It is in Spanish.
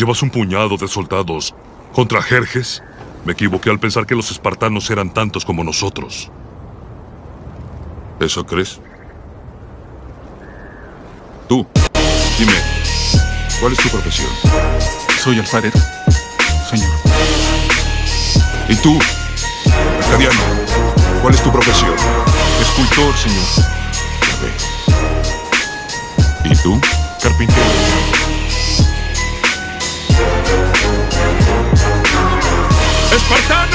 Llevas un puñado de soldados contra Jerjes. Me equivoqué al pensar que los espartanos eran tantos como nosotros. ¿Eso crees? Tú, dime, ¿cuál es tu profesión? Soy alfarero, señor. ¿Y tú, Arcadiano, cuál es tu profesión? Escultor, señor. ¿Y tú? Carpintero. ¡Espartanos!